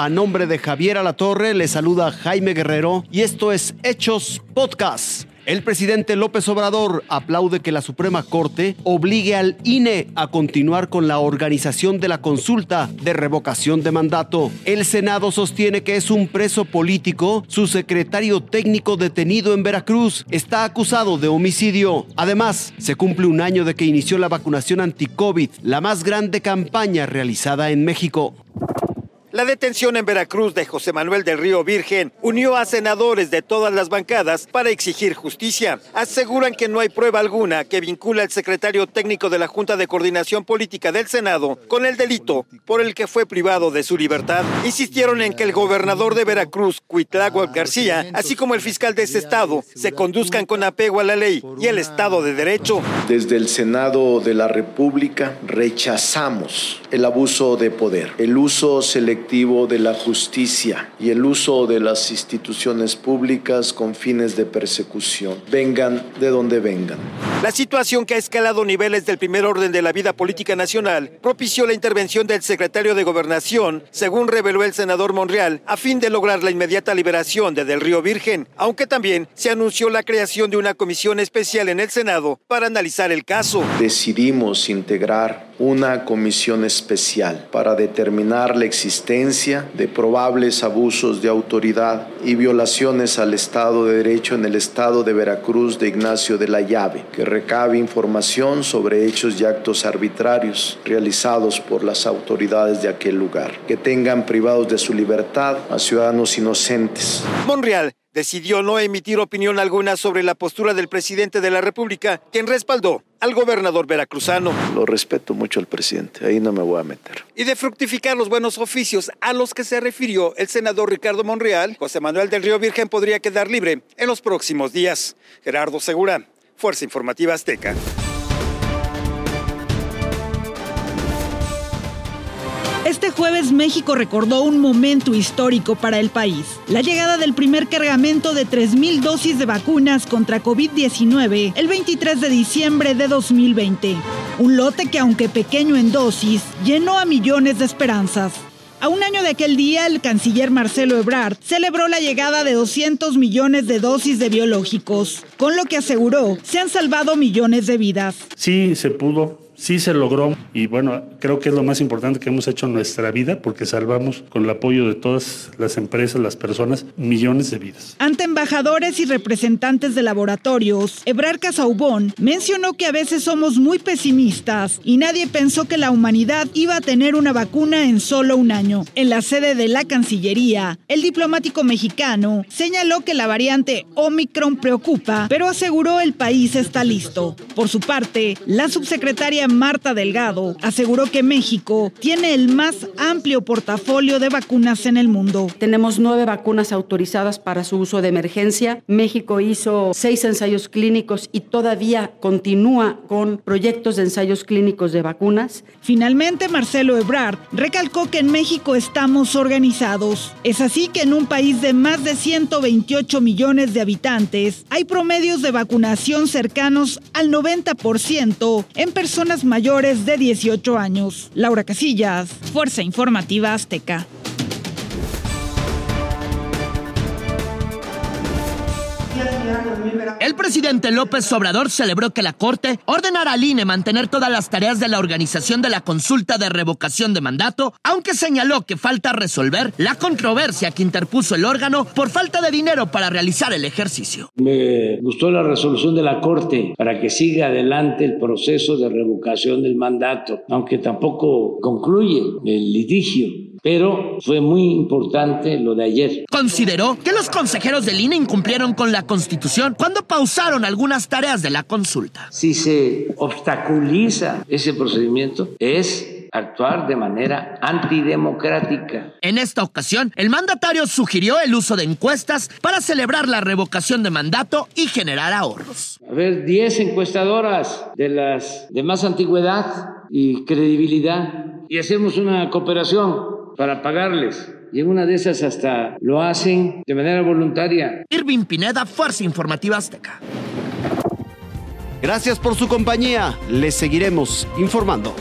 A nombre de Javier Alatorre le saluda Jaime Guerrero y esto es Hechos Podcast. El presidente López Obrador aplaude que la Suprema Corte obligue al INE a continuar con la organización de la consulta de revocación de mandato. El Senado sostiene que es un preso político. Su secretario técnico detenido en Veracruz está acusado de homicidio. Además, se cumple un año de que inició la vacunación anti-COVID, la más grande campaña realizada en México. La detención en Veracruz de José Manuel del Río Virgen unió a senadores de todas las bancadas para exigir justicia. Aseguran que no hay prueba alguna que vincula al secretario técnico de la Junta de Coordinación Política del Senado con el delito por el que fue privado de su libertad. Insistieron en que el gobernador de Veracruz, Cuitláhuac García, así como el fiscal de ese estado, se conduzcan con apego a la ley y el Estado de Derecho. Desde el Senado de la República rechazamos el abuso de poder, el uso selectivo de la justicia y el uso de las instituciones públicas con fines de persecución, vengan de donde vengan. La situación que ha escalado niveles del primer orden de la vida política nacional propició la intervención del secretario de Gobernación, según reveló el senador Monreal, a fin de lograr la inmediata liberación de Del Río Virgen, aunque también se anunció la creación de una comisión especial en el Senado para analizar el caso. Decidimos integrar una comisión especial para determinar la existencia de probables abusos de autoridad y violaciones al Estado de Derecho en el Estado de Veracruz de Ignacio de la Llave, que recabe información sobre hechos y actos arbitrarios realizados por las autoridades de aquel lugar, que tengan privados de su libertad a ciudadanos inocentes. Monreal decidió no emitir opinión alguna sobre la postura del presidente de la República, quien respaldó al gobernador veracruzano. Lo respeto mucho al presidente, ahí no me voy a meter. Y de fructificar los buenos oficios a los que se refirió el senador Ricardo Monreal, José Manuel del Río Virgen podría quedar libre en los próximos días. Gerardo Segura, Fuerza Informativa Azteca. Este jueves México recordó un momento histórico para el país, la llegada del primer cargamento de 3.000 dosis de vacunas contra COVID-19 el 23 de diciembre de 2020. Un lote que aunque pequeño en dosis, llenó a millones de esperanzas. A un año de aquel día, el canciller Marcelo Ebrard celebró la llegada de 200 millones de dosis de biológicos, con lo que aseguró se han salvado millones de vidas. Sí, se pudo sí se logró y bueno, creo que es lo más importante que hemos hecho nuestra vida porque salvamos con el apoyo de todas las empresas, las personas, millones de vidas. Ante embajadores y representantes de laboratorios, Ebrar Casaubón mencionó que a veces somos muy pesimistas y nadie pensó que la humanidad iba a tener una vacuna en solo un año. En la sede de la Cancillería, el diplomático mexicano señaló que la variante Omicron preocupa, pero aseguró el país está listo. Por su parte, la subsecretaria Marta Delgado aseguró que México tiene el más amplio portafolio de vacunas en el mundo. Tenemos nueve vacunas autorizadas para su uso de emergencia. México hizo seis ensayos clínicos y todavía continúa con proyectos de ensayos clínicos de vacunas. Finalmente, Marcelo Ebrard recalcó que en México estamos organizados. Es así que en un país de más de 128 millones de habitantes hay promedios de vacunación cercanos al 90% en personas mayores de 18 años. Laura Casillas, Fuerza Informativa Azteca. El presidente López Obrador celebró que la Corte ordenara al INE mantener todas las tareas de la organización de la consulta de revocación de mandato, aunque señaló que falta resolver la controversia que interpuso el órgano por falta de dinero para realizar el ejercicio. Me gustó la resolución de la Corte para que siga adelante el proceso de revocación del mandato, aunque tampoco concluye el litigio pero fue muy importante lo de ayer. Consideró que los consejeros del INE incumplieron con la Constitución cuando pausaron algunas tareas de la consulta. Si se obstaculiza ese procedimiento, es actuar de manera antidemocrática. En esta ocasión, el mandatario sugirió el uso de encuestas para celebrar la revocación de mandato y generar ahorros. A ver, 10 encuestadoras de las de más antigüedad y credibilidad y hacemos una cooperación para pagarles. Y en una de esas hasta lo hacen de manera voluntaria. Irving Pineda, Fuerza Informativa Azteca. Gracias por su compañía. Les seguiremos informando.